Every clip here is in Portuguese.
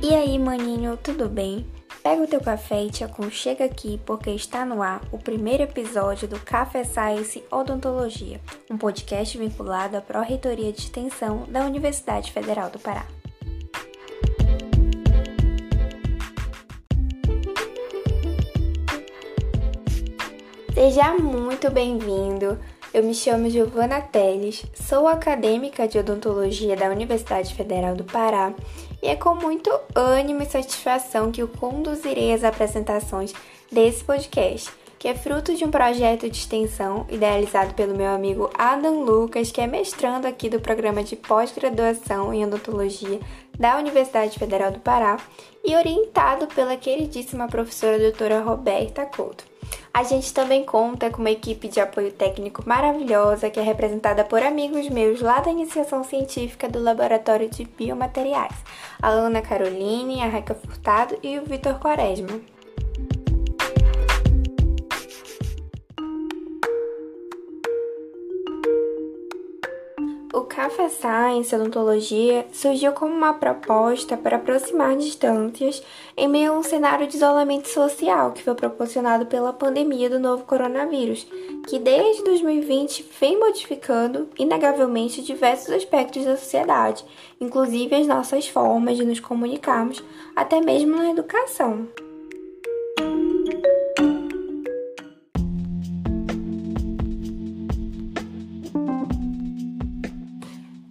E aí, maninho, tudo bem? Pega o teu café e te aconchega aqui porque está no ar o primeiro episódio do Café Science Odontologia, um podcast vinculado à Pró-Reitoria de Extensão da Universidade Federal do Pará. Seja muito bem-vindo! Eu me chamo Giovana Teles, sou acadêmica de odontologia da Universidade Federal do Pará e é com muito ânimo e satisfação que eu conduzirei as apresentações desse podcast, que é fruto de um projeto de extensão idealizado pelo meu amigo Adam Lucas, que é mestrando aqui do programa de pós-graduação em odontologia da Universidade Federal do Pará e orientado pela queridíssima professora doutora Roberta Couto. A gente também conta com uma equipe de apoio técnico maravilhosa que é representada por amigos meus lá da iniciação científica do Laboratório de Biomateriais, a Ana Caroline, a Reca Furtado e o Vitor Quaresma. Café Science Odontologia surgiu como uma proposta para aproximar distâncias em meio a um cenário de isolamento social que foi proporcionado pela pandemia do novo coronavírus, que desde 2020 vem modificando inegavelmente diversos aspectos da sociedade, inclusive as nossas formas de nos comunicarmos, até mesmo na educação.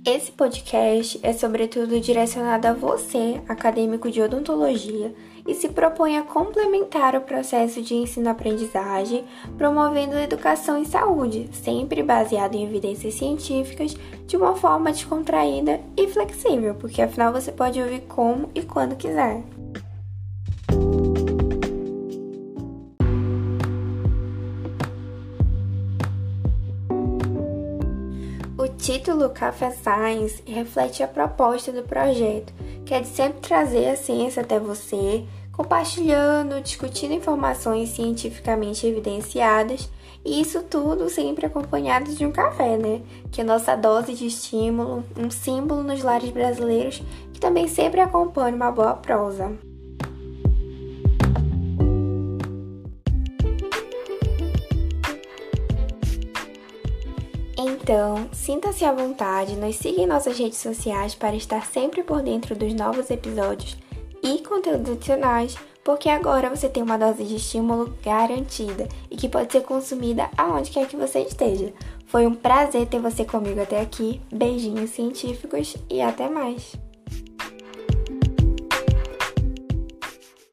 Esse podcast é sobretudo direcionado a você, acadêmico de odontologia, e se propõe a complementar o processo de ensino-aprendizagem, promovendo educação em saúde, sempre baseado em evidências científicas, de uma forma descontraída e flexível, porque afinal você pode ouvir como e quando quiser. Título Café Science reflete a proposta do projeto, que é de sempre trazer a ciência até você, compartilhando, discutindo informações cientificamente evidenciadas, e isso tudo sempre acompanhado de um café, né? Que é nossa dose de estímulo, um símbolo nos lares brasileiros que também sempre acompanha uma boa prosa. Então, sinta-se à vontade, nos siga em nossas redes sociais para estar sempre por dentro dos novos episódios e conteúdos adicionais, porque agora você tem uma dose de estímulo garantida e que pode ser consumida aonde quer que você esteja. Foi um prazer ter você comigo até aqui. Beijinhos científicos e até mais!